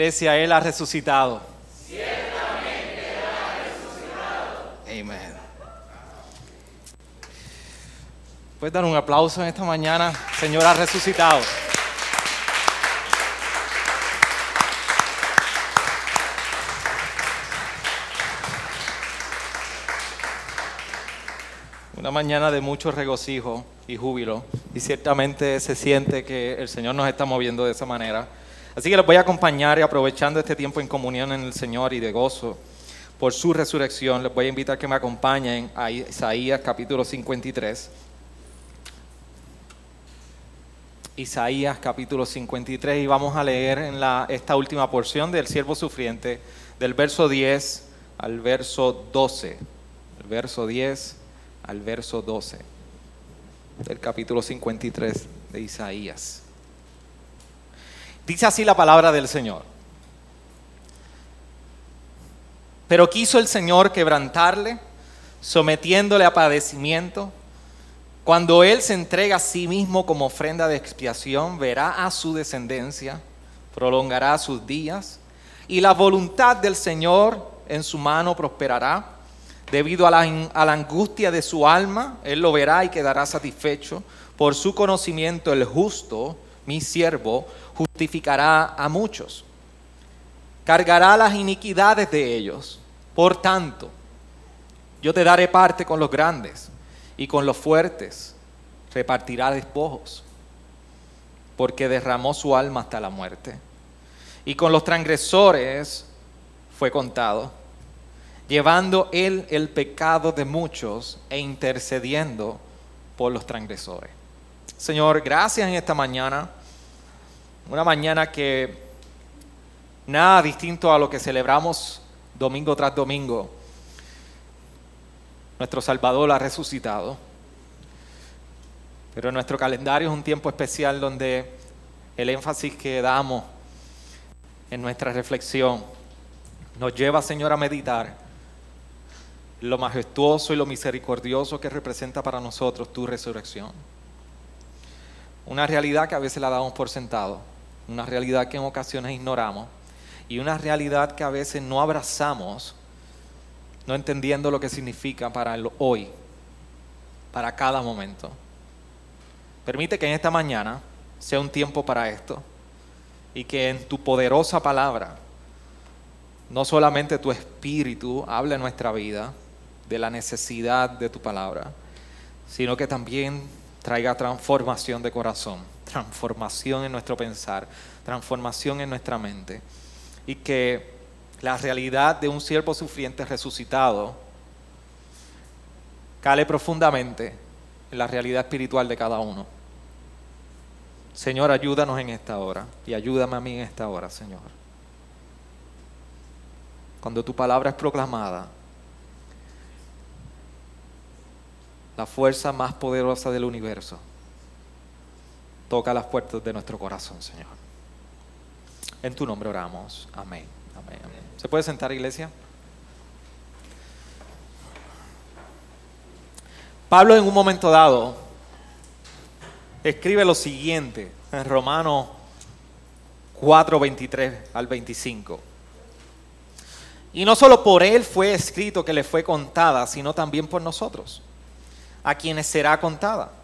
Iglesia, Él ha resucitado. Ciertamente Él ha resucitado. Amén. ¿Puedes dar un aplauso en esta mañana? Señor ha resucitado. Una mañana de mucho regocijo y júbilo. Y ciertamente se siente que el Señor nos está moviendo de esa manera. Así que les voy a acompañar y aprovechando este tiempo en comunión en el Señor y de gozo por su resurrección, les voy a invitar que me acompañen a Isaías capítulo 53. Isaías capítulo 53 y vamos a leer en la, esta última porción del siervo sufriente del verso 10 al verso 12. El verso 10 al verso 12 del capítulo 53 de Isaías. Dice así la palabra del Señor. Pero quiso el Señor quebrantarle, sometiéndole a padecimiento. Cuando Él se entrega a sí mismo como ofrenda de expiación, verá a su descendencia, prolongará sus días, y la voluntad del Señor en su mano prosperará. Debido a la, a la angustia de su alma, Él lo verá y quedará satisfecho. Por su conocimiento, el justo, mi siervo, justificará a muchos. Cargará las iniquidades de ellos. Por tanto, yo te daré parte con los grandes y con los fuertes repartirá despojos, porque derramó su alma hasta la muerte. Y con los transgresores fue contado, llevando él el pecado de muchos e intercediendo por los transgresores. Señor, gracias en esta mañana, una mañana que nada distinto a lo que celebramos domingo tras domingo. Nuestro Salvador ha resucitado. Pero nuestro calendario es un tiempo especial donde el énfasis que damos en nuestra reflexión nos lleva, Señor, a meditar lo majestuoso y lo misericordioso que representa para nosotros tu resurrección. Una realidad que a veces la damos por sentado, una realidad que en ocasiones ignoramos y una realidad que a veces no abrazamos, no entendiendo lo que significa para el hoy, para cada momento. Permite que en esta mañana sea un tiempo para esto y que en tu poderosa palabra no solamente tu espíritu hable en nuestra vida de la necesidad de tu palabra, sino que también traiga transformación de corazón, transformación en nuestro pensar, transformación en nuestra mente y que la realidad de un siervo sufriente resucitado cale profundamente en la realidad espiritual de cada uno. Señor, ayúdanos en esta hora y ayúdame a mí en esta hora, Señor. Cuando tu palabra es proclamada, la fuerza más poderosa del universo toca las puertas de nuestro corazón, Señor. En tu nombre oramos. Amén. Amén. ¿Se puede sentar, iglesia? Pablo en un momento dado escribe lo siguiente en Romanos 4, 23 al 25. Y no solo por él fue escrito que le fue contada, sino también por nosotros, a quienes será contada.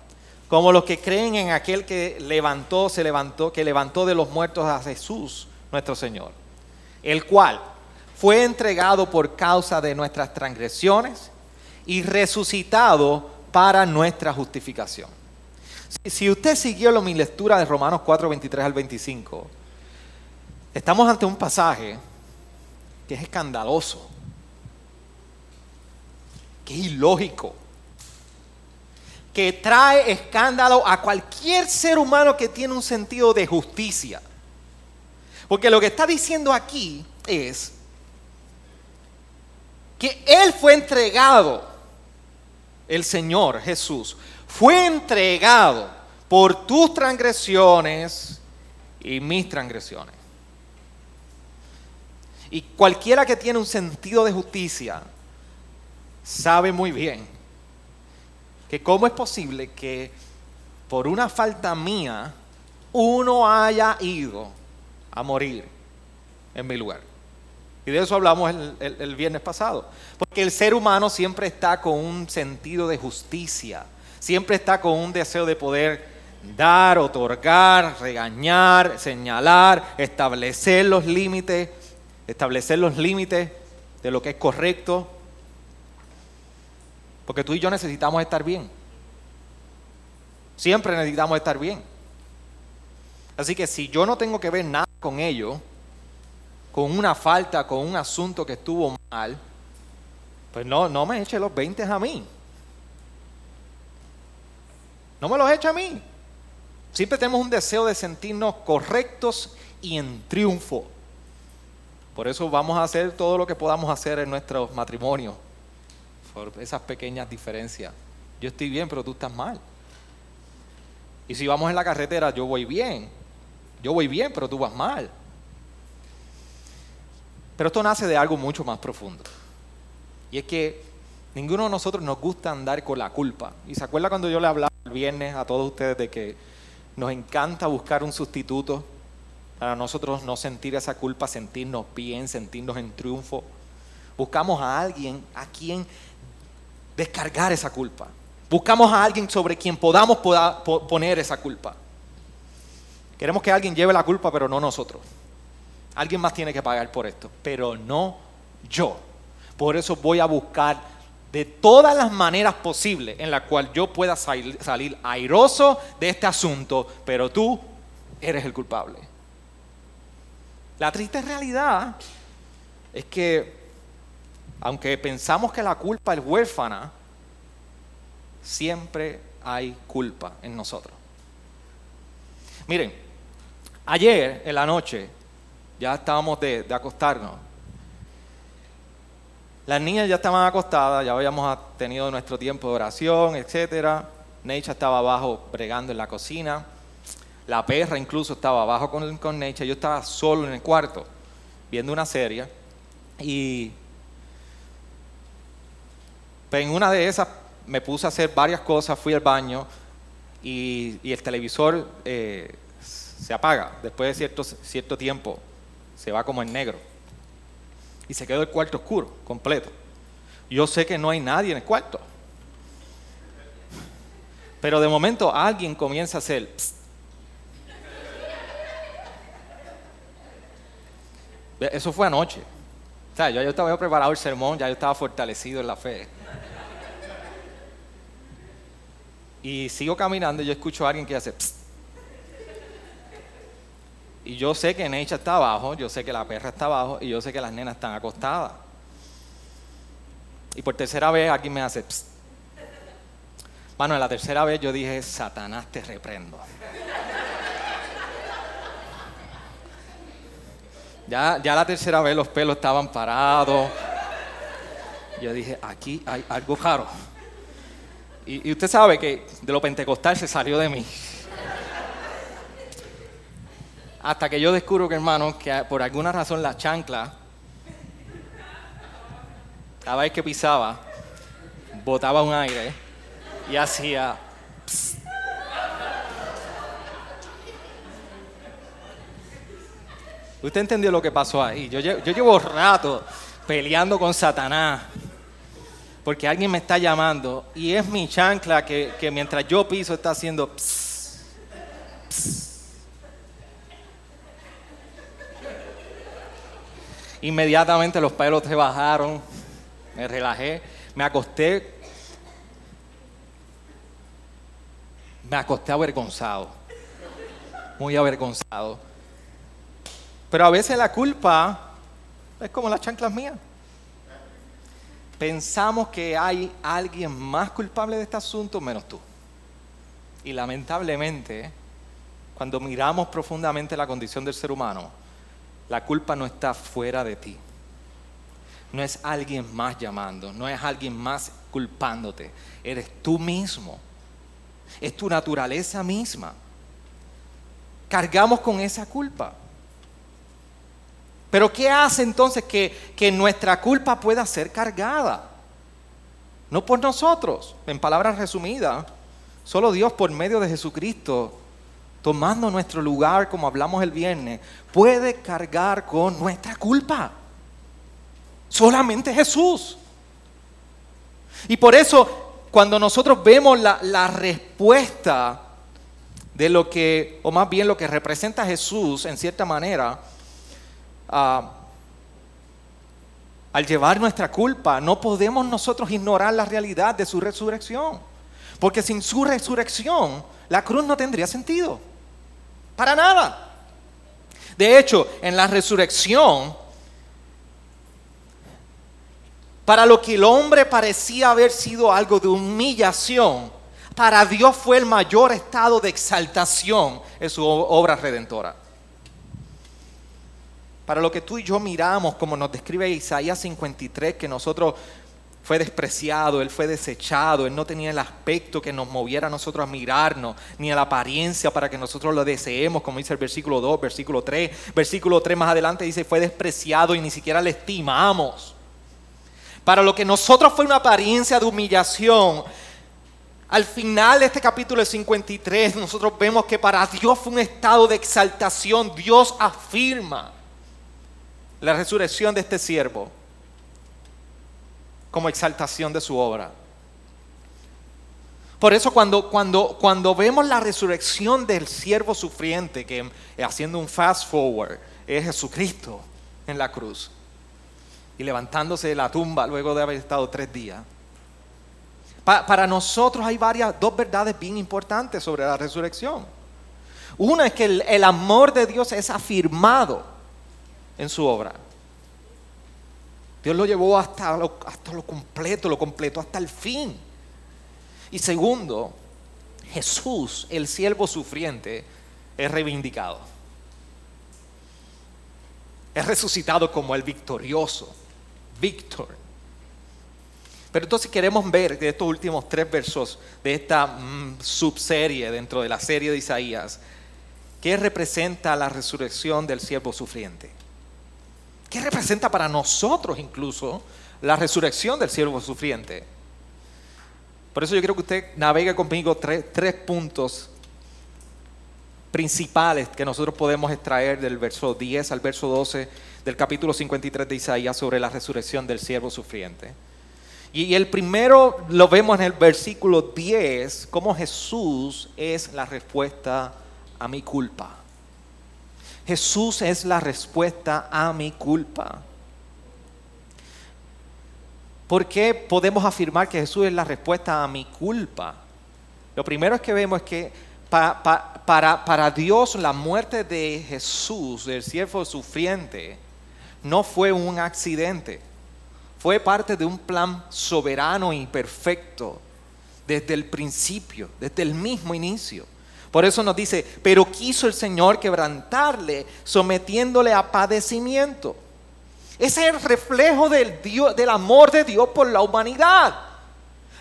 Como los que creen en aquel que levantó, se levantó, que levantó de los muertos a Jesús, nuestro Señor, el cual fue entregado por causa de nuestras transgresiones y resucitado para nuestra justificación. Si usted siguió mi lectura de Romanos 4, 23 al 25, estamos ante un pasaje que es escandaloso, que es ilógico, que trae escándalo a cualquier ser humano que tiene un sentido de justicia. Porque lo que está diciendo aquí es que Él fue entregado, el Señor Jesús, fue entregado por tus transgresiones y mis transgresiones. Y cualquiera que tiene un sentido de justicia sabe muy bien cómo es posible que por una falta mía uno haya ido a morir en mi lugar. Y de eso hablamos el, viernes pasado. Porque el ser humano siempre está con un sentido de justicia, siempre está con un deseo de poder dar, otorgar, regañar, señalar, establecer los límites, establecer los límites de lo que es correcto. Porque tú y yo necesitamos estar bien. Siempre necesitamos estar bien. Así que si yo no tengo que ver nada con ello, con una falta, con un asunto que estuvo mal, pues no, no me eche los 20 a mí. No me los eche a mí. Siempre tenemos un deseo de sentirnos correctos y en triunfo. Por eso vamos a hacer todo lo que podamos hacer en nuestros matrimonios. Por esas pequeñas diferencias. Yo estoy bien, pero tú estás mal. Y si vamos en la carretera, yo voy bien. Yo voy bien, pero tú vas mal. Pero esto nace de algo mucho más profundo. Y es que ninguno de nosotros nos gusta andar con la culpa. Y se acuerda cuando yo le hablaba el viernes a todos ustedes de que nos encanta buscar un sustituto para nosotros no sentir esa culpa, sentirnos bien, sentirnos en triunfo. Buscamos a alguien a quien descargar esa culpa. Buscamos a alguien sobre quien podamos poner esa culpa. Queremos que alguien lleve la culpa, pero no nosotros. Alguien más tiene que pagar por esto, pero no yo. Por eso voy a buscar de todas las maneras posibles en las cuales yo pueda salir airoso de este asunto, pero tú eres el culpable. La triste realidad es que, aunque pensamos que la culpa es huérfana, siempre hay culpa en nosotros. Miren, ayer en la noche, ya estábamos de, acostarnos, las niñas ya estaban acostadas, ya habíamos tenido nuestro tiempo de oración, etc. Necha estaba abajo bregando en la cocina. La perra incluso estaba abajo con, con Necha. Yo estaba solo en el cuarto viendo una serie. Y pues, en una de esas me puse a hacer varias cosas, fui al baño y, el televisor eh, se apaga después de cierto, cierto tiempo, se va como en negro. Y se quedó el cuarto oscuro, completo. Yo sé que no hay nadie en el cuarto. Pero de momento alguien comienza a hacer... Eso fue anoche. O yo ya estaba preparado el sermón, ya yo estaba fortalecido en la fe. Y sigo caminando y yo escucho a alguien que hace... Y yo sé que Necha está abajo, yo sé que la perra está abajo y yo sé que las nenas están acostadas. Y por tercera vez alguien me hace... Psst. Bueno, en la tercera vez yo dije, Satanás te reprendo. Ya, ya la tercera vez los pelos estaban parados. Yo dije, aquí hay algo raro. Y, usted sabe que de lo pentecostal se salió de mí. Hasta que yo descubro que, hermano, que por alguna razón la chancla, cada vez que pisaba, botaba un aire y hacía... Usted entendió lo que pasó ahí. Yo, yo llevo rato peleando con Satanás porque alguien me está llamando y es mi chancla que, mientras yo piso está haciendo Inmediatamente los pelos se bajaron, me relajé, me acosté, me acosté avergonzado, muy avergonzado. Pero a veces la culpa es como las chanclas mías pensamos que hay alguien más culpable de este asunto menos tú. Y lamentablemente, cuando miramos profundamente la condición del ser humano, La culpa no está fuera de ti. No es alguien más llamando, no es alguien más culpándote. Eres tú mismo. Es tu naturaleza misma. Cargamos con esa culpa. Pero ¿qué hace entonces que, que nuestra culpa pueda ser cargada? No por nosotros, en palabras resumidas, solo Dios por medio de Jesucristo tomando nuestro lugar, como hablamos el viernes, puede cargar con nuestra culpa. Solamente Jesús. Y por eso, cuando nosotros vemos la, respuesta de lo que, o más bien lo que representa Jesús, en cierta manera, ah, al llevar nuestra culpa, no podemos nosotros ignorar la realidad de su resurrección. Porque sin su resurrección, la cruz no tendría sentido. Para nada. De hecho, en la resurrección, para lo que el hombre parecía haber sido algo de humillación, para Dios fue el mayor estado de exaltación en su obra redentora. Para lo que tú y yo miramos, como nos describe Isaías 53, que nosotros fue despreciado, Él fue desechado, Él no tenía el aspecto que nos moviera a nosotros a mirarnos, ni la apariencia para que nosotros lo deseemos, como dice el versículo 2, versículo 3. Versículo 3 más adelante dice, fue despreciado y ni siquiera le estimamos. Para lo que nosotros fue una apariencia de humillación, al final de este capítulo 53 nosotros vemos que para Dios fue un estado de exaltación. Dios afirma la resurrección de este siervo como exaltación de su obra. Por eso cuando, cuando, cuando vemos la resurrección del siervo sufriente, que eh, haciendo un fast forward, es Jesucristo en la cruz, y levantándose de la tumba luego de haber estado tres días, para nosotros hay varias, dos verdades bien importantes sobre la resurrección. Una es que el, el amor de Dios es afirmado en su obra. Dios lo llevó hasta lo, hasta lo completo, hasta el fin. Y segundo, Jesús, el siervo sufriente, es reivindicado. Es resucitado como el victorioso, Víctor. Pero entonces queremos ver de estos últimos tres versos de esta mm, subserie dentro de la serie de Isaías, ¿qué representa la resurrección del siervo sufriente? ¿Qué representa para nosotros incluso la resurrección del siervo sufriente? Por eso yo quiero que usted navegue conmigo tres, tres puntos principales que nosotros podemos extraer del verso 10 al verso 12 del capítulo 53 de Isaías sobre la resurrección del siervo sufriente. Y el primero lo vemos en el versículo 10, cómo Jesús es la respuesta a mi culpa. Jesús es la respuesta a mi culpa. ¿Por qué podemos afirmar que Jesús es la respuesta a mi culpa? Lo primero que vemos es que para, para, Dios la muerte de Jesús, del siervo sufriente, no fue un accidente. Fue parte de un plan soberano y perfecto desde el principio, desde el mismo inicio. Por eso nos dice, pero quiso el Señor quebrantarle, sometiéndole a padecimiento. Ese es el reflejo del, del amor de Dios por la humanidad.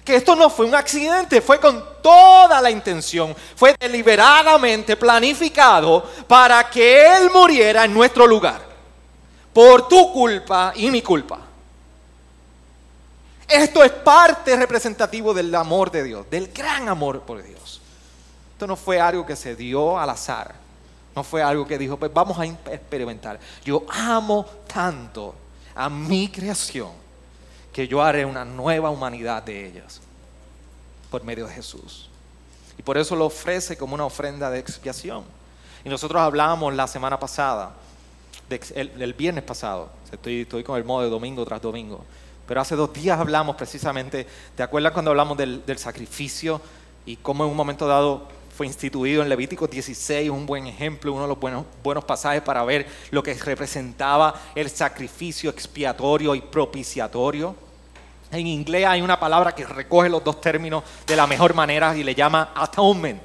Que esto no fue un accidente, fue con toda la intención, fue deliberadamente planificado para que Él muriera en nuestro lugar. Por tu culpa y mi culpa. Esto es parte representativo del amor de Dios, del gran amor por Dios. Esto no fue algo que se dio al azar. No fue algo que dijo, pues vamos a experimentar. Yo amo tanto a mi creación que yo haré una nueva humanidad de ellas por medio de Jesús. Y por eso lo ofrece como una ofrenda de expiación. Y nosotros hablábamos la semana pasada, el, viernes pasado, estoy, con el modo de domingo tras domingo, pero hace dos días hablamos precisamente, ¿te acuerdas cuando hablamos del, del sacrificio y cómo en un momento dado fue instituido en Levítico 16, un buen ejemplo, uno de los buenos, buenos pasajes para ver lo que representaba el sacrificio expiatorio y propiciatorio. En inglés hay una palabra que recoge los dos términos de la mejor manera y le llama atonement.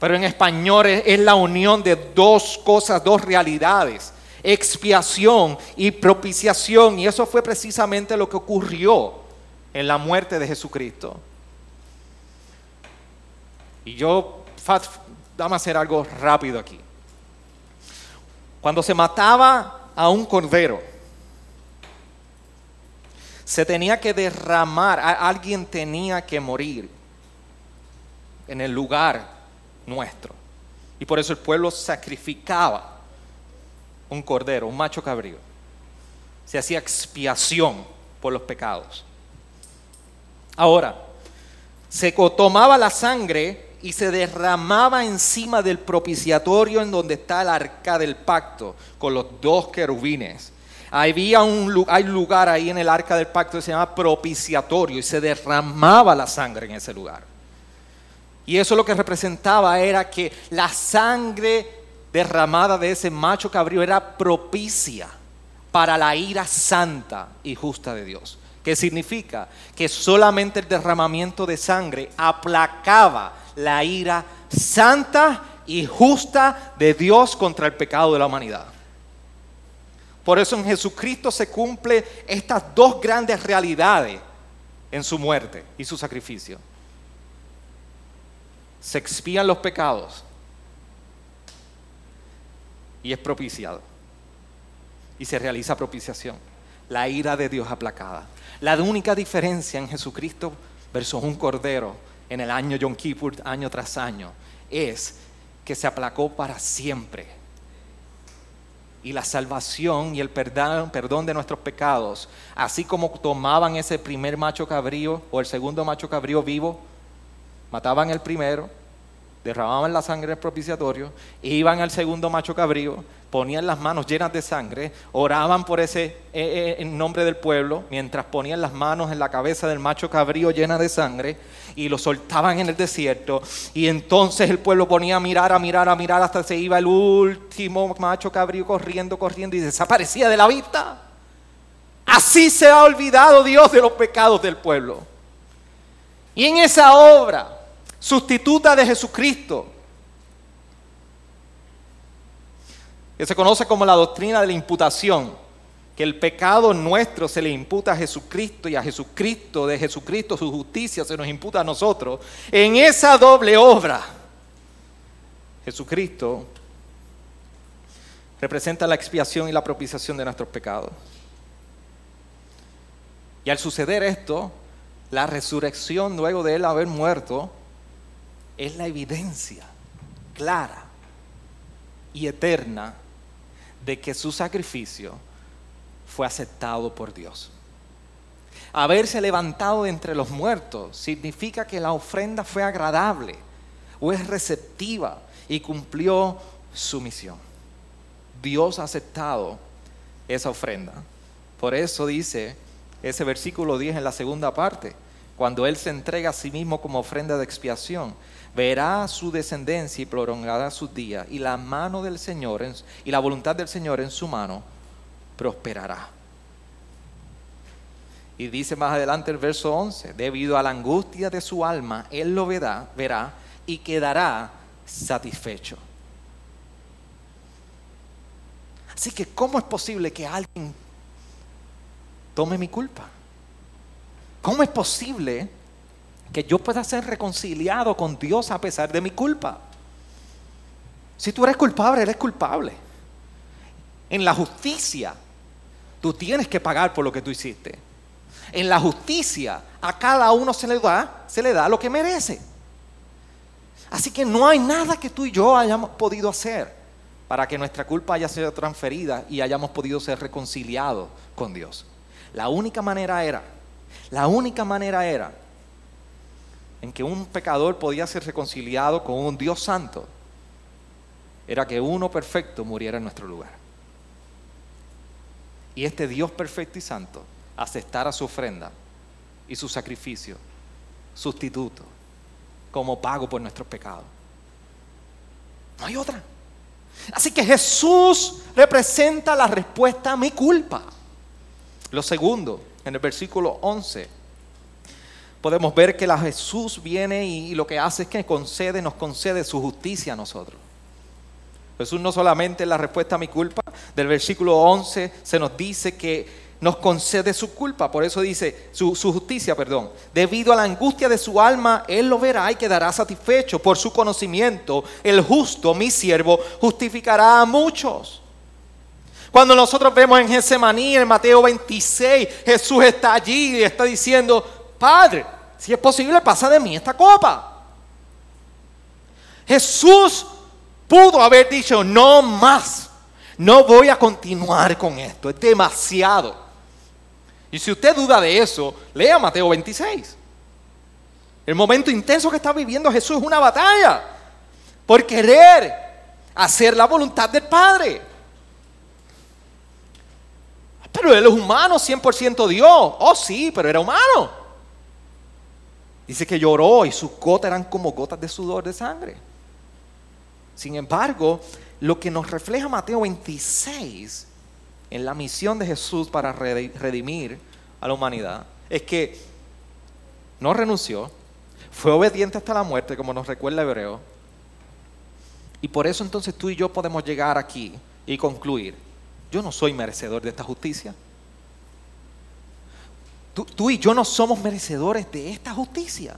Pero en español es, la unión de dos cosas, dos realidades, expiación y propiciación. Y eso fue precisamente lo que ocurrió en la muerte de Jesucristo. Y yo, vamos a hacer algo rápido aquí. Cuando se mataba a un cordero, se tenía que derramar, alguien tenía que morir en el lugar nuestro. Y por eso el pueblo sacrificaba un cordero, un macho cabrío. Se hacía expiación por los pecados. Ahora, se tomaba la sangre y se derramaba encima del propiciatorio en donde está el arca del pacto con los dos querubines. Había un hay lugar ahí en el arca del pacto que se llama propiciatorio y se derramaba la sangre en ese lugar. Y eso lo que representaba era que la sangre derramada de ese macho cabrío era propicia para la ira santa y justa de Dios. ¿Qué significa? Que solamente el derramamiento de sangre aplacaba la ira santa y justa de Dios contra el pecado de la humanidad. Por eso en Jesucristo se cumple estas dos grandes realidades en su muerte y su sacrificio. Se expían los pecados y es propiciado. Y se realiza propiciación. La ira de Dios aplacada. La única diferencia en Jesucristo versus un cordero en el año Yom Kippur, año tras año, es que se aplacó para siempre. Y la salvación y el perdón, perdón de nuestros pecados, así como tomaban ese primer macho cabrío o el segundo macho cabrío vivo, mataban el primero, derramaban la sangre del propiciatorio, iban al segundo macho cabrío, ponían las manos llenas de sangre, oraban por ese eh, eh, en nombre del pueblo, mientras ponían las manos en la cabeza del macho cabrío llena de sangre y lo soltaban en el desierto. Y entonces el pueblo ponía a mirar, a mirar, a mirar hasta se iba el último macho cabrío corriendo, corriendo y desaparecía de la vista. Así se ha olvidado Dios de los pecados del pueblo. Y en esa obra sustituta de Jesucristo, que se conoce como la doctrina de la imputación, que el pecado nuestro se le imputa a Jesucristo y a Jesucristo, de Jesucristo su justicia se nos imputa a nosotros, en esa doble obra, Jesucristo representa la expiación y la propiciación de nuestros pecados. Y al suceder esto, la resurrección luego de él haber muerto, es la evidencia clara y eterna de que su sacrificio fue aceptado por Dios. Haberse levantado entre los muertos significa que la ofrenda fue agradable o es receptiva y cumplió su misión. Dios ha aceptado esa ofrenda. Por eso dice ese versículo 10 en la segunda parte, cuando Él se entrega a sí mismo como ofrenda de expiación, verá su descendencia y prolongará sus días, y la mano del Señor y la voluntad del Señor en su mano prosperará. Y dice más adelante el verso 11, debido a la angustia de su alma, él lo verá, verá y quedará satisfecho. Así que, ¿cómo es posible que alguien tome mi culpa? ¿Cómo es posible que yo pueda ser reconciliado con Dios a pesar de mi culpa. Si tú eres culpable, eres culpable. En la justicia, tú tienes que pagar por lo que tú hiciste. En la justicia, a cada uno se le da, se le da lo que merece. Así que no hay nada que tú y yo hayamos podido hacer para que nuestra culpa haya sido transferida y hayamos podido ser reconciliados con Dios. La única manera era, la única manera era en que un pecador podía ser reconciliado con un Dios santo era que uno perfecto muriera en nuestro lugar. Y este Dios perfecto y santo aceptara su ofrenda y su sacrificio, sustituto, como pago por nuestros pecados. No hay otra. Así que Jesús representa la respuesta a mi culpa. Lo segundo, en el versículo 11 podemos ver que Jesús viene y, lo que hace es que concede, nos concede su justicia a nosotros. Jesús no solamente es la respuesta a mi culpa, del versículo 11 se nos dice que nos concede su culpa, por eso dice su, su, justicia, perdón. Debido a la angustia de su alma, Él lo verá y quedará satisfecho. Por su conocimiento, el justo, mi siervo, justificará a muchos. Cuando nosotros vemos en Getsemaní, en Mateo 26, Jesús está allí y está diciendo, Padre, si es posible, pasa de mí esta copa. Jesús pudo haber dicho, no más, no voy a continuar con esto, es demasiado. Y si usted duda de eso, lea Mateo 26. El momento intenso que está viviendo Jesús es una batalla por querer hacer la voluntad del Padre. Pero él es humano, 100% Dios. Oh, sí, pero era humano. Dice que lloró y sus gotas eran como gotas de sudor de sangre. Sin embargo, lo que nos refleja Mateo 26 en la misión de Jesús para redimir a la humanidad es que no renunció, fue obediente hasta la muerte, como nos recuerda Hebreo. Y por eso entonces tú y yo podemos llegar aquí y concluir, yo no soy merecedor de esta justicia. Tú, y yo no somos merecedores de esta justicia.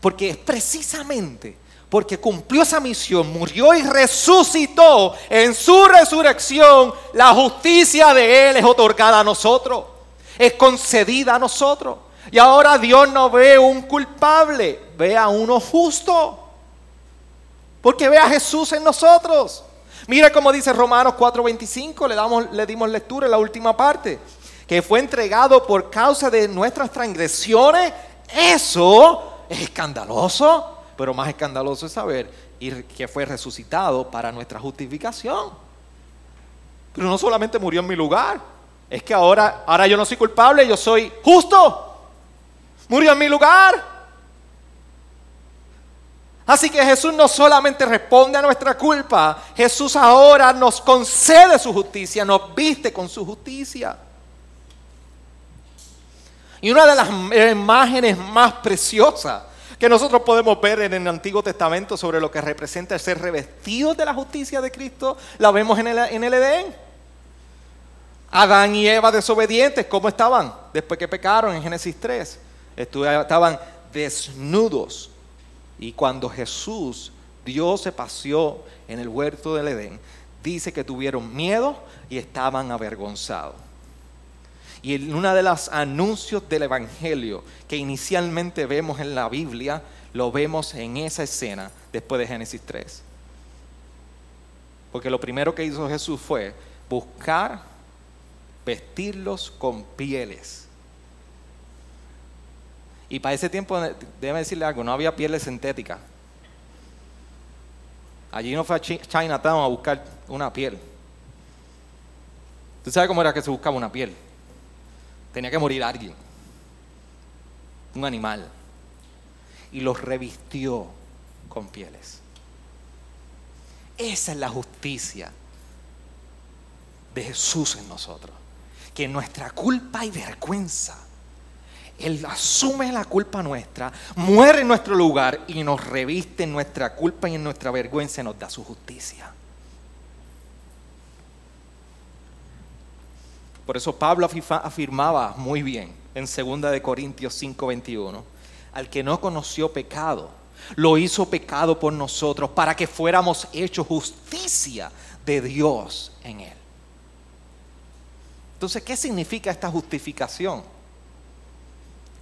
Porque es precisamente porque cumplió esa misión, murió y resucitó, en su resurrección la justicia de Él es otorgada a nosotros, es concedida a nosotros. Y ahora Dios no ve un culpable, ve a uno justo, porque ve a Jesús en nosotros. Mira cómo dice Romanos 4:25, le, le dimos lectura en la última parte, que fue entregado por causa de nuestras transgresiones, eso es escandaloso pero más escandaloso es saber que fue resucitado para nuestra justificación. Pero no solamente murió en mi lugar, es que ahora, ahora yo no soy culpable, yo soy justo. Murió en mi lugar. Así que Jesús no solamente responde a nuestra culpa, Jesús ahora nos concede su justicia, nos viste con su justicia. Y una de las imágenes más preciosas que nosotros podemos ver en el Antiguo Testamento sobre lo que representa el ser revestidos de la justicia de Cristo, la vemos en el, en el Edén. Adán y Eva desobedientes, ¿cómo estaban? Después que pecaron en Génesis 3, estaban desnudos. Y cuando Jesús, Dios se paseó en el huerto del Edén, dice que tuvieron miedo y estaban avergonzados. Y en uno de los anuncios del Evangelio que inicialmente vemos en la Biblia, lo vemos en esa escena después de Génesis 3. Porque lo primero que hizo Jesús fue buscar vestirlos con pieles. Y para ese tiempo, déjeme decirle algo, no había pieles sintéticas. Allí no fue a Chinatown a buscar una piel. ¿Tú sabes cómo era que se buscaba una piel? Tenía que morir alguien, un animal, y los revistió con pieles. Esa es la justicia de Jesús en nosotros. Que nuestra culpa y vergüenza, Él asume la culpa nuestra, muere en nuestro lugar y nos reviste en nuestra culpa y en nuestra vergüenza y nos da su justicia. Por eso Pablo afirmaba muy bien en 2 de Corintios 5:21, al que no conoció pecado, lo hizo pecado por nosotros para que fuéramos hechos justicia de Dios en él. Entonces, ¿qué significa esta justificación?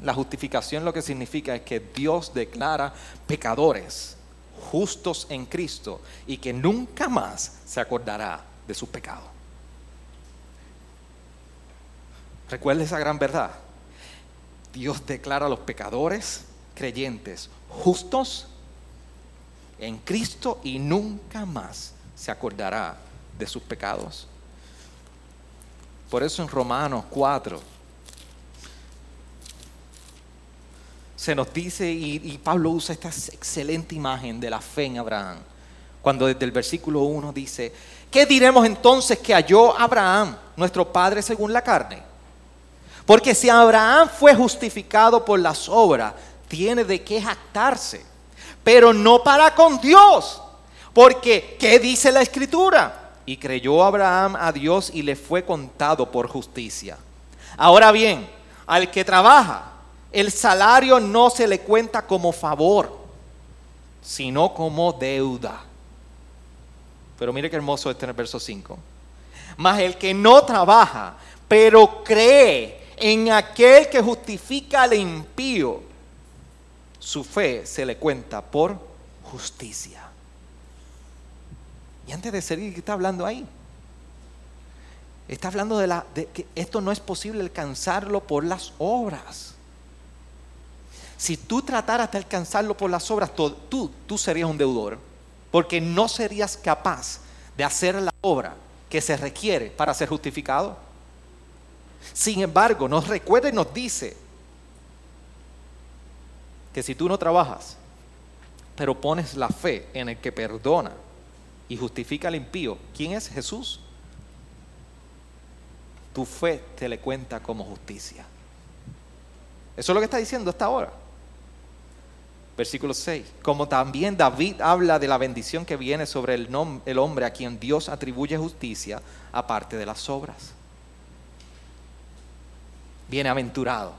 La justificación lo que significa es que Dios declara pecadores justos en Cristo y que nunca más se acordará de sus pecados. Recuerda esa gran verdad. Dios declara a los pecadores creyentes justos en Cristo y nunca más se acordará de sus pecados. Por eso en Romanos 4 se nos dice, y, Pablo usa esta excelente imagen de la fe en Abraham, cuando desde el versículo 1 dice, ¿qué diremos entonces que halló Abraham, nuestro padre según la carne? Porque si Abraham fue justificado por las obras, tiene de qué jactarse, pero no para con Dios. Porque, ¿qué dice la escritura? Y creyó Abraham a Dios y le fue contado por justicia. Ahora bien, al que trabaja, el salario no se le cuenta como favor, sino como deuda. Pero mire qué hermoso este en el verso 5. Mas el que no trabaja, pero cree en aquel que justifica al impío, su fe se le cuenta por justicia. Y antes de seguir, ¿qué está hablando ahí? Está hablando de, la, de que esto no es posible alcanzarlo por las obras. Si tú trataras de alcanzarlo por las obras, tú, tú serías un deudor, porque no serías capaz de hacer la obra que se requiere para ser justificado. Sin embargo, nos recuerda y nos dice que si tú no trabajas, pero pones la fe en el que perdona y justifica al impío, ¿quién es Jesús? Tu fe te le cuenta como justicia. Eso es lo que está diciendo hasta ahora. Versículo 6. Como también David habla de la bendición que viene sobre el, el hombre a quien Dios atribuye justicia aparte de las obras. Bienaventurado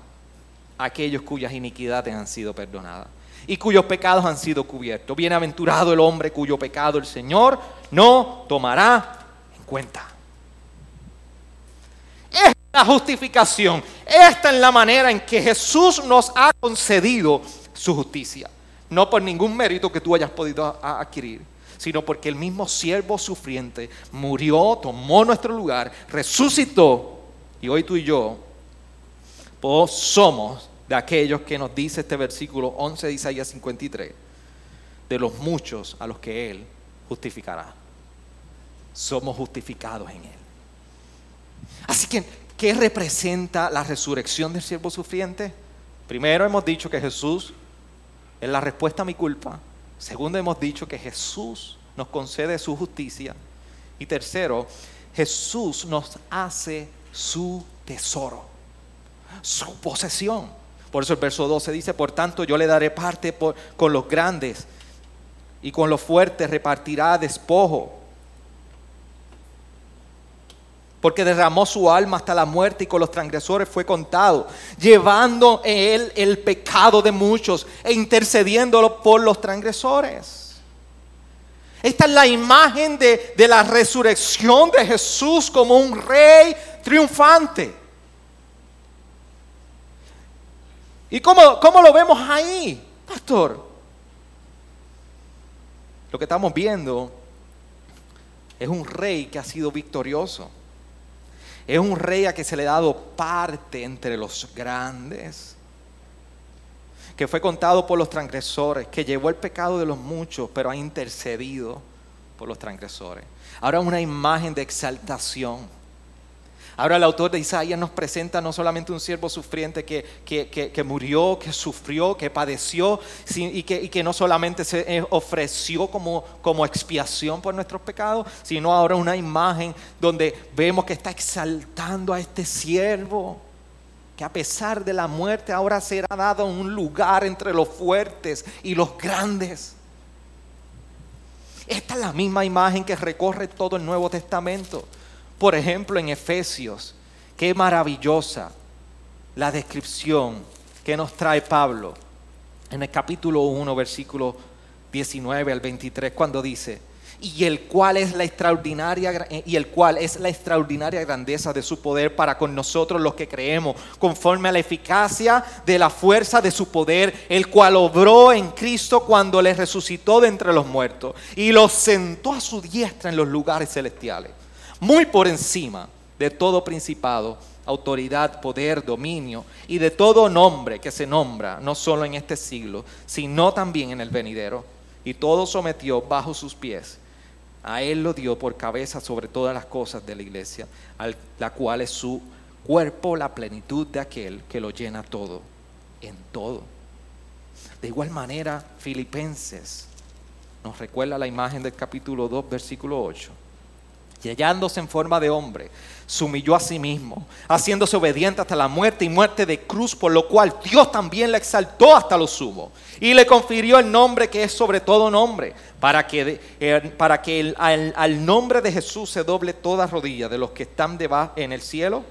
aquellos cuyas iniquidades han sido perdonadas y cuyos pecados han sido cubiertos. Bienaventurado el hombre cuyo pecado el Señor no tomará en cuenta. Esta es la justificación. Esta es la manera en que Jesús nos ha concedido su justicia. No por ningún mérito que tú hayas podido adquirir, sino porque el mismo siervo sufriente murió, tomó nuestro lugar, resucitó. Y hoy tú y yo pues, somos de aquellos que nos dice este versículo 11 de Isaías 53, de los muchos a los que Él justificará. Somos justificados en Él. Así que, ¿qué representa la resurrección del siervo sufriente? Primero hemos dicho que Jesús es la respuesta a mi culpa. Segundo, hemos dicho que Jesús nos concede su justicia. Y tercero, Jesús nos hace su tesoro, su posesión. Por eso el verso 12 dice, por tanto yo le daré parte con los grandes y con los fuertes repartirá despojo porque derramó su alma hasta la muerte y con los transgresores fue contado, llevando en él el pecado de muchos e intercediéndolo por los transgresores. Esta es la imagen de, la resurrección de Jesús como un rey triunfante. ¿Y cómo, cómo lo vemos ahí, pastor? Lo que estamos viendo es un rey que ha sido victorioso es un rey a que se le ha dado parte entre los grandes, que fue contado por los transgresores, que llevó el pecado de los muchos, pero ha intercedido por los transgresores. Ahora una imagen de exaltación Ahora el autor de Isaías nos presenta no solamente un siervo sufriente que, que, murió, que sufrió, que padeció y que, y que no solamente se eh, ofreció como, como expiación por nuestros pecados, sino ahora una imagen donde vemos que está exaltando a este siervo que a pesar de la muerte ahora será dado un lugar entre los fuertes y los grandes. Esta es la misma imagen que recorre todo el Nuevo Testamento. Por ejemplo, en Efesios, qué maravillosa la descripción que nos trae Pablo en el capítulo 1, versículo 19 al 23, cuando dice, y el cual es la extraordinaria y el cual es la extraordinaria grandeza de su poder para con nosotros los que creemos, conforme a la eficacia de la fuerza de su poder, el cual obró en Cristo cuando le resucitó de entre los muertos y lo sentó a su diestra en los lugares celestiales muy por encima de todo principado, autoridad, poder, dominio y de todo nombre que se nombra, no solo en este siglo, sino también en el venidero. Y todo sometió bajo sus pies. A él lo dio por cabeza sobre todas las cosas de la iglesia, la cual es su cuerpo, la plenitud de aquel que lo llena todo, en todo. De igual manera, Filipenses nos recuerda la imagen del capítulo 2, versículo 8 y hallándose en forma de hombre, se humilló a sí mismo, haciéndose obediente hasta la muerte y muerte de cruz, por lo cual Dios también le exaltó hasta lo sumo y le confirió el nombre que es sobre todo nombre, para que, para que al, al, nombre de Jesús se doble toda rodilla de los que están debajo en el cielo,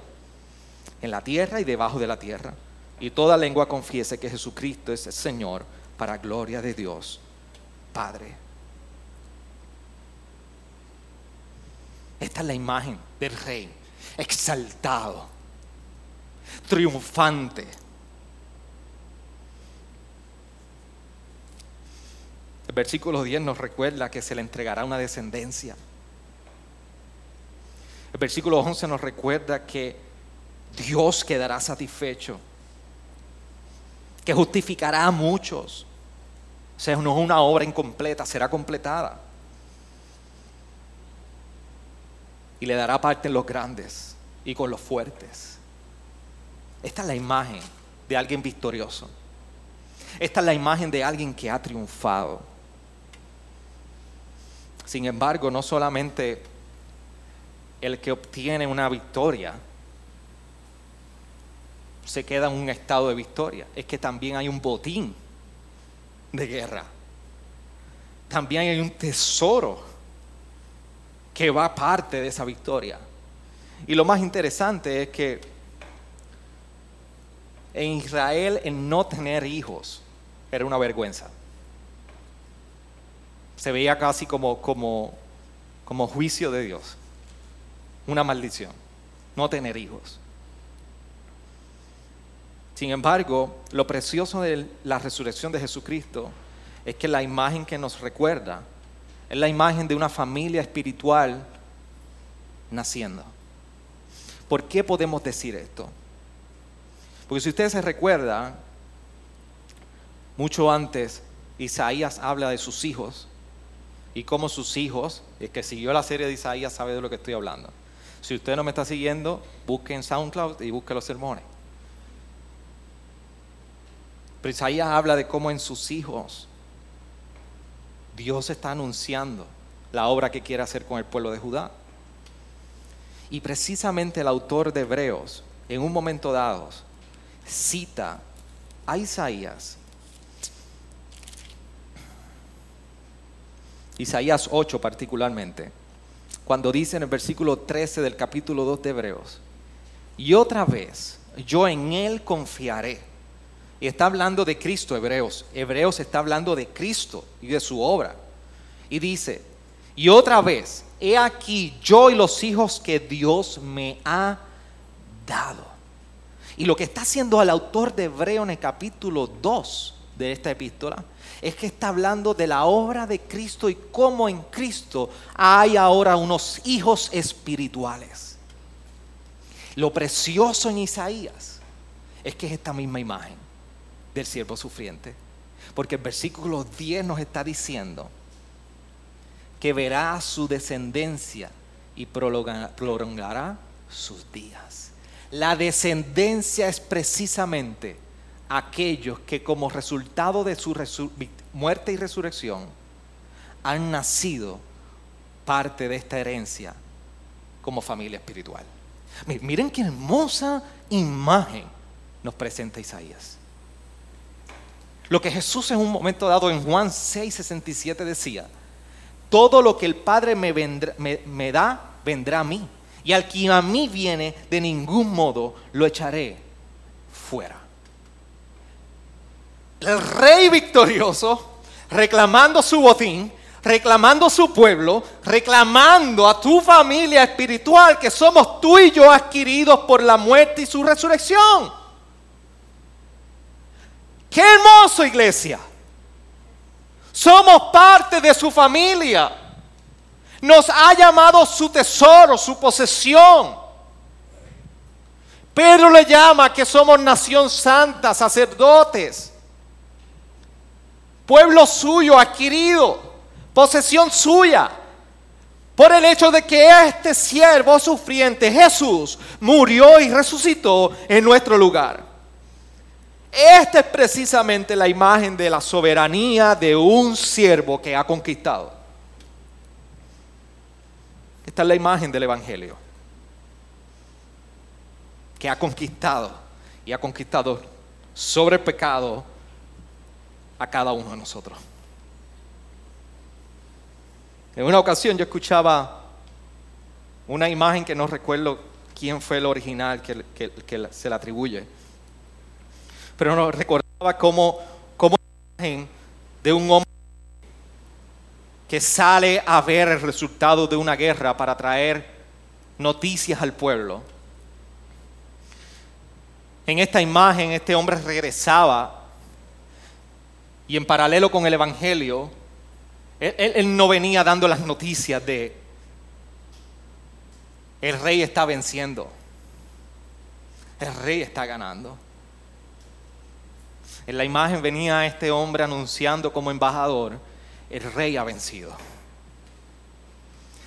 en la tierra y debajo de la tierra, y toda lengua confiese que Jesucristo es el Señor, para gloria de Dios, Padre. Esta es la imagen del rey exaltado, triunfante. El versículo 10 nos recuerda que se le entregará una descendencia. El versículo 11 nos recuerda que Dios quedará satisfecho, que justificará a muchos. O sea, no es una obra incompleta, será completada. Y le dará parte en los grandes y con los fuertes. Esta es la imagen de alguien victorioso. Esta es la imagen de alguien que ha triunfado. Sin embargo, no solamente el que obtiene una victoria se queda en un estado de victoria, es que también hay un botín de guerra. También hay un tesoro que va parte de esa victoria. Y lo más interesante es que en Israel el no tener hijos era una vergüenza. Se veía casi como, como, como juicio de Dios, una maldición, no tener hijos. Sin embargo, lo precioso de la resurrección de Jesucristo es que la imagen que nos recuerda es la imagen de una familia espiritual naciendo. ¿Por qué podemos decir esto? Porque si ustedes se recuerdan, mucho antes Isaías habla de sus hijos y cómo sus hijos, el que siguió la serie de Isaías sabe de lo que estoy hablando. Si usted no me está siguiendo, busque en SoundCloud y busque los sermones. Pero Isaías habla de cómo en sus hijos Dios está anunciando la obra que quiere hacer con el pueblo de Judá. Y precisamente el autor de Hebreos, en un momento dado, cita a Isaías. Isaías 8 particularmente, cuando dice en el versículo 13 del capítulo 2 de Hebreos, y otra vez yo en él confiaré y está hablando de Cristo, Hebreos. Hebreos está hablando de Cristo y de su obra. Y dice, y otra vez, he aquí yo y los hijos que Dios me ha dado. Y lo que está haciendo el autor de Hebreo en el capítulo 2 de esta epístola es que está hablando de la obra de Cristo y cómo en Cristo hay ahora unos hijos espirituales. Lo precioso en Isaías es que es esta misma imagen del siervo sufriente. Porque el versículo 10 nos está diciendo que verá su descendencia y prolongará sus días. La descendencia es precisamente aquellos que como resultado de su muerte y resurrección han nacido parte de esta herencia como familia espiritual. Miren qué hermosa imagen nos presenta Isaías. Lo que Jesús en un momento dado en Juan 6, 67 decía, todo lo que el Padre me, me, da, vendrá a mí. Y al que a mí viene, de ningún modo lo echaré fuera. El rey victorioso, reclamando su botín, reclamando su pueblo, reclamando a tu familia espiritual que somos tú y yo adquiridos por la muerte y su resurrección. Qué hermoso iglesia. Somos parte de su familia. Nos ha llamado su tesoro, su posesión. Pedro le llama que somos nación santa, sacerdotes, pueblo suyo adquirido, posesión suya, por el hecho de que este siervo sufriente, Jesús, murió y resucitó en nuestro lugar. Esta es precisamente la imagen de la soberanía de un siervo que ha conquistado. Esta es la imagen del Evangelio, que ha conquistado y ha conquistado sobre el pecado a cada uno de nosotros. En una ocasión yo escuchaba una imagen que no recuerdo quién fue el original que, se le atribuye, pero no recordaba como, como imagen de un hombre que sale a ver el resultado de una guerra para traer noticias al pueblo. En esta imagen este hombre regresaba y en paralelo con el Evangelio, él, no venía dando las noticias de el rey está venciendo, el rey está ganando. En la imagen venía este hombre anunciando como embajador el rey ha vencido.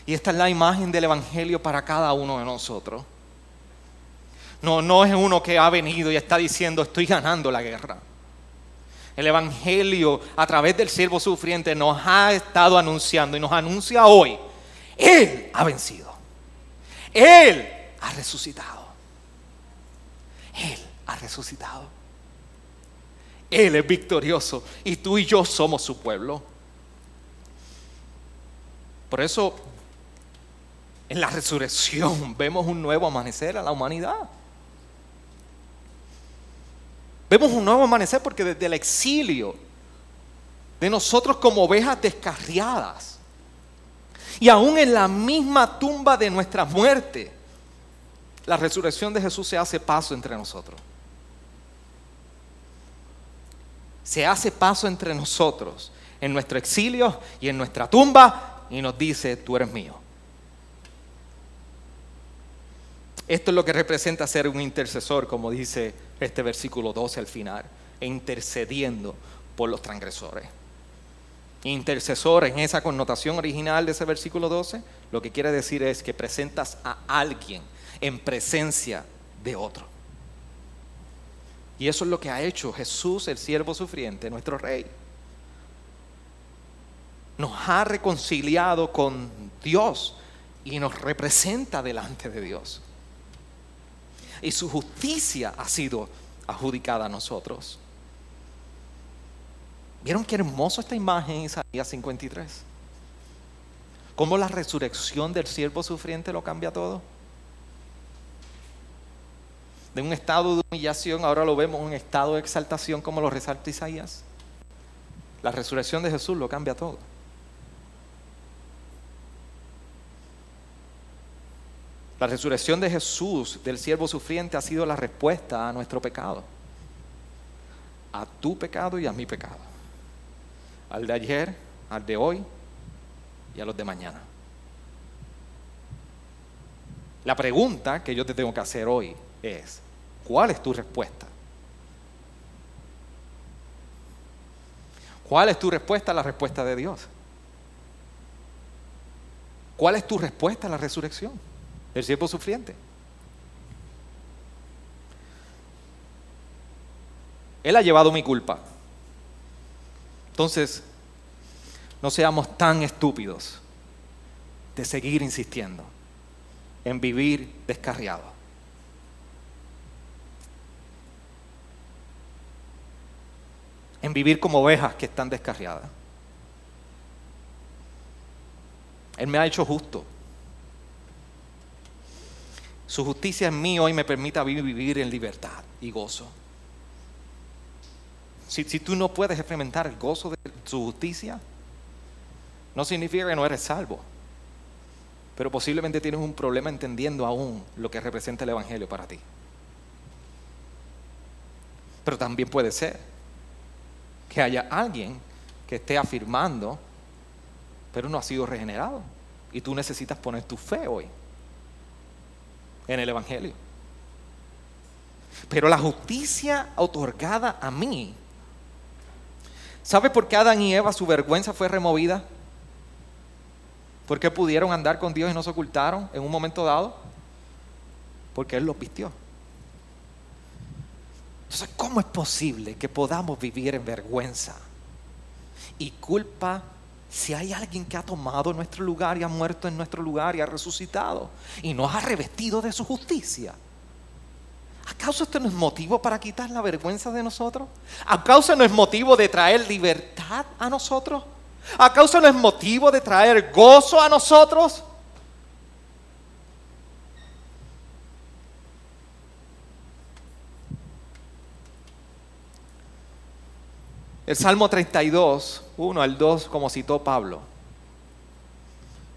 Y esta es la imagen del Evangelio para cada uno de nosotros. No, no es uno que ha venido y está diciendo estoy ganando la guerra. El Evangelio a través del siervo sufriente nos ha estado anunciando y nos anuncia hoy. Él ha vencido. Él ha resucitado. Él ha resucitado. Él es victorioso y tú y yo somos su pueblo. Por eso, en la resurrección vemos un nuevo amanecer a la humanidad. Vemos un nuevo amanecer porque desde el exilio de nosotros como ovejas descarriadas y aún en la misma tumba de nuestra muerte, la resurrección de Jesús se hace paso entre nosotros. Se hace paso entre nosotros en nuestro exilio y en nuestra tumba y nos dice, tú eres mío. Esto es lo que representa ser un intercesor, como dice este versículo 12 al final, intercediendo por los transgresores. Intercesor en esa connotación original de ese versículo 12, lo que quiere decir es que presentas a alguien en presencia de otro. Y eso es lo que ha hecho Jesús, el siervo sufriente, nuestro rey nos ha reconciliado con Dios y nos representa delante de Dios. Y su justicia ha sido adjudicada a nosotros. ¿Vieron qué hermoso esta imagen en Isaías 53? ¿Cómo la resurrección del siervo sufriente lo cambia todo? De un estado de humillación, ahora lo vemos en un estado de exaltación, como lo resalta Isaías. La resurrección de Jesús lo cambia todo. La resurrección de Jesús, del siervo sufriente, ha sido la respuesta a nuestro pecado. A tu pecado y a mi pecado. Al de ayer, al de hoy y a los de mañana. La pregunta que yo te tengo que hacer hoy es, ¿cuál es tu respuesta? ¿Cuál es tu respuesta a la respuesta de Dios? ¿Cuál es tu respuesta a la resurrección? el siervo sufriente. Él ha llevado mi culpa. Entonces, no seamos tan estúpidos de seguir insistiendo en vivir descarriado. En vivir como ovejas que están descarriadas. Él me ha hecho justo. Su justicia en mí hoy me permite vivir en libertad y gozo. Si, si, tú no puedes experimentar el gozo de su justicia, no significa que no eres salvo. Pero posiblemente tienes un problema entendiendo aún lo que representa el Evangelio para ti. Pero también puede ser que haya alguien que esté afirmando, pero no ha sido regenerado. Y tú necesitas poner tu fe hoy en el Evangelio. Pero la justicia otorgada a mí, ¿sabe por qué Adán y Eva su vergüenza fue removida? ¿Por qué pudieron andar con Dios y no se ocultaron en un momento dado? Porque Él los vistió. Entonces, ¿cómo es posible que podamos vivir en vergüenza y culpa Si hay alguien que ha tomado nuestro lugar y ha muerto en nuestro lugar y ha resucitado y nos ha revestido de su justicia. ¿Acaso esto no es motivo para quitar la vergüenza de nosotros? ¿Acaso no es motivo de traer libertad a nosotros? ¿Acaso no es motivo de traer gozo a nosotros? El Salmo 32, 1 al 2, como citó Pablo,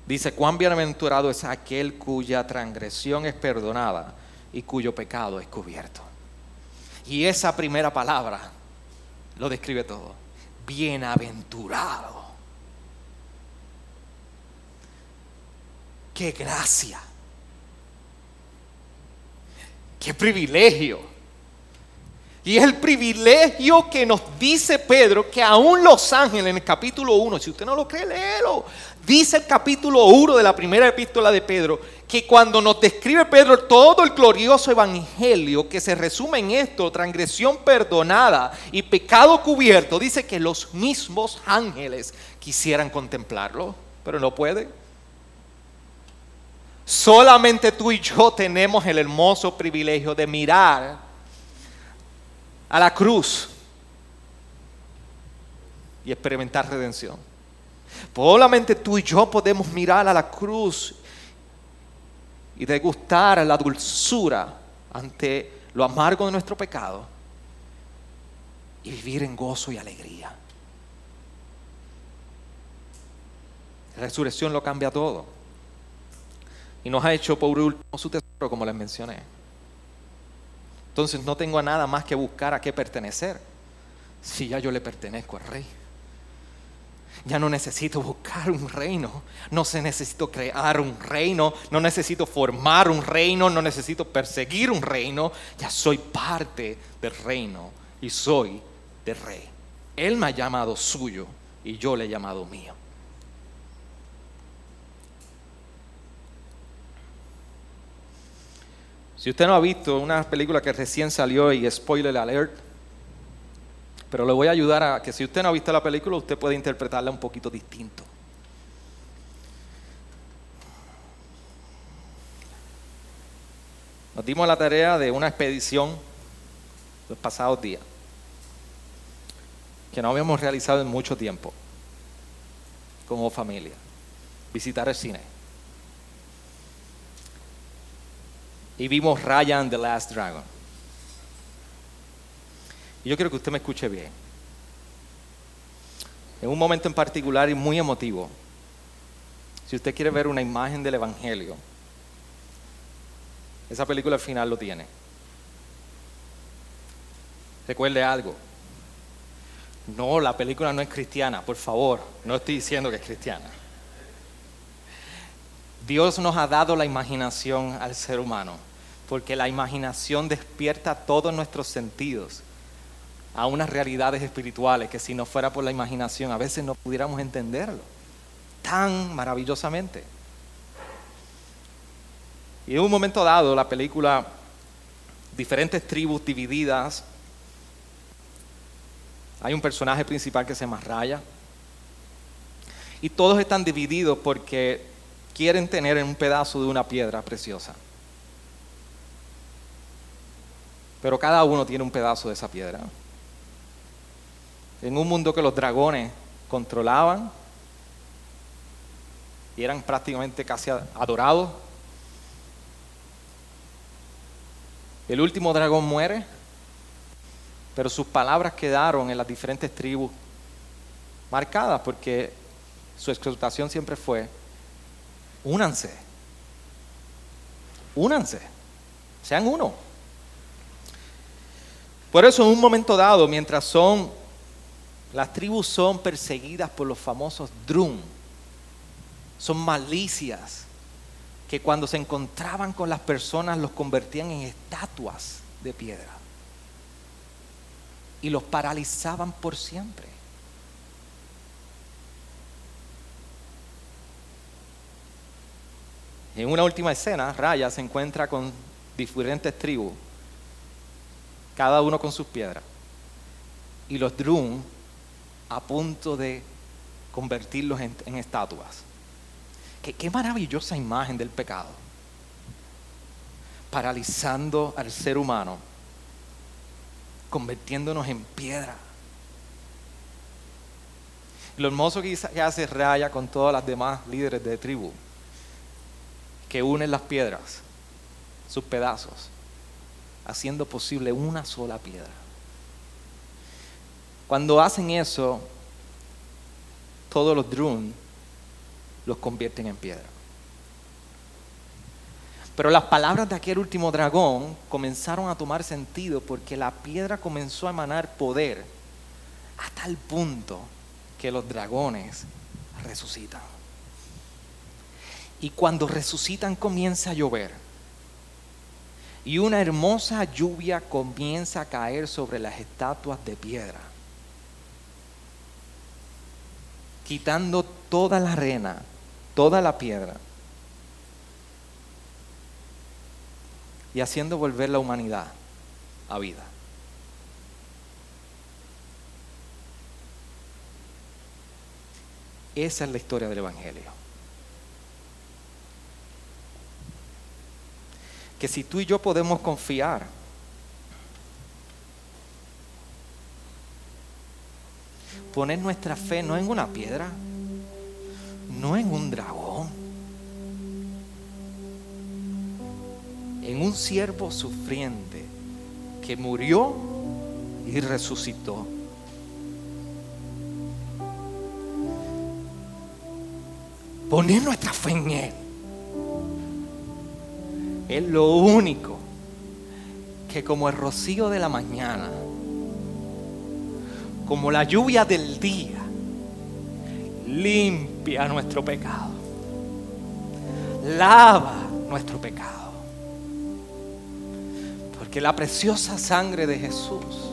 dice, cuán bienaventurado es aquel cuya transgresión es perdonada y cuyo pecado es cubierto. Y esa primera palabra lo describe todo. Bienaventurado. Qué gracia. Qué privilegio y es el privilegio que nos dice Pedro que aún los ángeles en el capítulo 1, si usted no lo cree, léelo. Dice el capítulo 1 de la primera epístola de Pedro que cuando nos describe Pedro todo el glorioso evangelio que se resume en esto, transgresión perdonada y pecado cubierto, dice que los mismos ángeles quisieran contemplarlo, pero no pueden. Solamente tú y yo tenemos el hermoso privilegio de mirar a la cruz y experimentar redención. Solamente tú y yo podemos mirar a la cruz y degustar la dulzura ante lo amargo de nuestro pecado y vivir en gozo y alegría. La resurrección lo cambia todo y nos ha hecho por último su tesoro, como les mencioné. Entonces no tengo nada más que buscar a qué pertenecer. Si ya yo le pertenezco al rey. Ya no necesito buscar un reino, no se necesito crear un reino, no necesito formar un reino, no necesito perseguir un reino, ya soy parte del reino y soy del rey. Él me ha llamado suyo y yo le he llamado mío. Si usted no ha visto una película que recién salió y spoiler alert, pero le voy a ayudar a que si usted no ha visto la película, usted puede interpretarla un poquito distinto. Nos dimos la tarea de una expedición los pasados días, que no habíamos realizado en mucho tiempo, como familia, visitar el cine. Y vimos Ryan the Last Dragon. Y yo quiero que usted me escuche bien. En un momento en particular y muy emotivo, si usted quiere ver una imagen del Evangelio, esa película al final lo tiene. Recuerde algo. No, la película no es cristiana, por favor, no estoy diciendo que es cristiana. Dios nos ha dado la imaginación al ser humano, porque la imaginación despierta todos nuestros sentidos a unas realidades espirituales que si no fuera por la imaginación a veces no pudiéramos entenderlo tan maravillosamente. Y en un momento dado la película, diferentes tribus divididas, hay un personaje principal que se llama Raya, y todos están divididos porque quieren tener un pedazo de una piedra preciosa. Pero cada uno tiene un pedazo de esa piedra. En un mundo que los dragones controlaban y eran prácticamente casi adorados, el último dragón muere, pero sus palabras quedaron en las diferentes tribus marcadas porque su exaltación siempre fue únanse. Únanse. Sean uno. Por eso en un momento dado, mientras son, las tribus son perseguidas por los famosos drum, son malicias que cuando se encontraban con las personas los convertían en estatuas de piedra y los paralizaban por siempre. En una última escena, Raya se encuentra con diferentes tribus, cada uno con sus piedras, y los Drum a punto de convertirlos en, estatuas. Qué, qué maravillosa imagen del pecado. Paralizando al ser humano, convirtiéndonos en piedra. Lo hermoso que hace Raya con todas las demás líderes de tribu, que unen las piedras, sus pedazos, haciendo posible una sola piedra. Cuando hacen eso, todos los drun los convierten en piedra. Pero las palabras de aquel último dragón comenzaron a tomar sentido porque la piedra comenzó a emanar poder hasta el punto que los dragones resucitan. Y cuando resucitan comienza a llover. Y una hermosa lluvia comienza a caer sobre las estatuas de piedra. Quitando toda la arena, toda la piedra. Y haciendo volver la humanidad a vida. Esa es la historia del Evangelio. Que si tú y yo podemos confiar poner nuestra fe no en una piedra, no en un dragón, en un siervo sufriente que murió y resucitó. poner nuestra fe en Él. Es lo único que como el rocío de la mañana, como la lluvia del día, limpia nuestro pecado, lava nuestro pecado. Porque la preciosa sangre de Jesús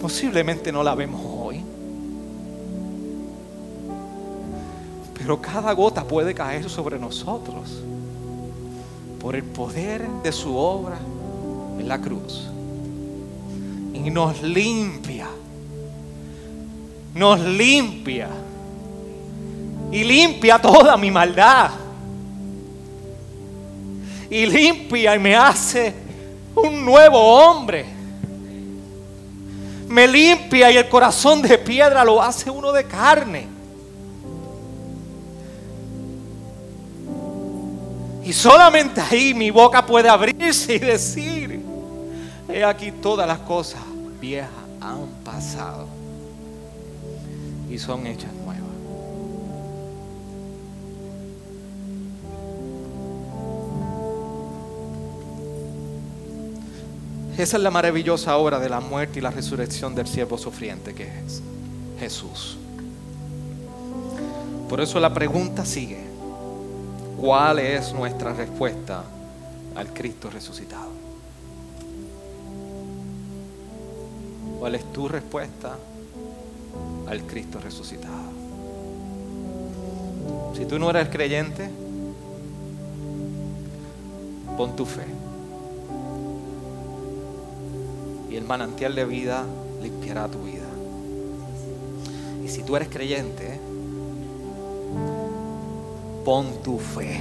posiblemente no la vemos hoy Pero cada gota puede caer sobre nosotros por el poder de su obra en la cruz. Y nos limpia. Nos limpia. Y limpia toda mi maldad. Y limpia y me hace un nuevo hombre. Me limpia y el corazón de piedra lo hace uno de carne. Y solamente ahí mi boca puede abrirse y decir, he aquí todas las cosas viejas han pasado y son hechas nuevas. Esa es la maravillosa obra de la muerte y la resurrección del siervo sufriente que es Jesús. Por eso la pregunta sigue. ¿Cuál es nuestra respuesta al Cristo resucitado? ¿Cuál es tu respuesta al Cristo resucitado? Si tú no eres creyente, pon tu fe. Y el manantial de vida limpiará tu vida. Y si tú eres creyente, pon tu fe.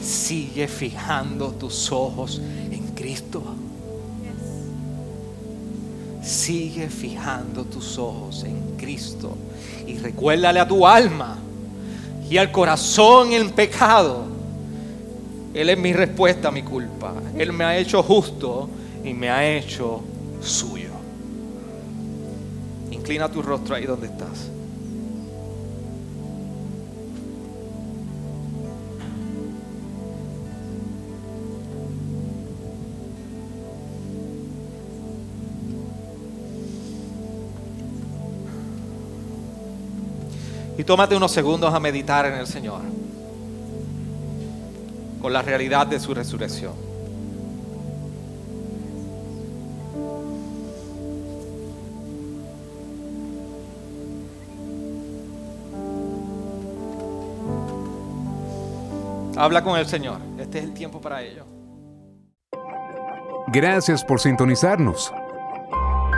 Sigue fijando tus ojos en Cristo. Sigue fijando tus ojos en Cristo. Y recuérdale a tu alma y al corazón el pecado. Él es mi respuesta a mi culpa. Él me ha hecho justo y me ha hecho suyo. Inclina tu rostro ahí donde estás. Tómate unos segundos a meditar en el Señor con la realidad de su resurrección. Habla con el Señor. Este es el tiempo para ello. Gracias por sintonizarnos.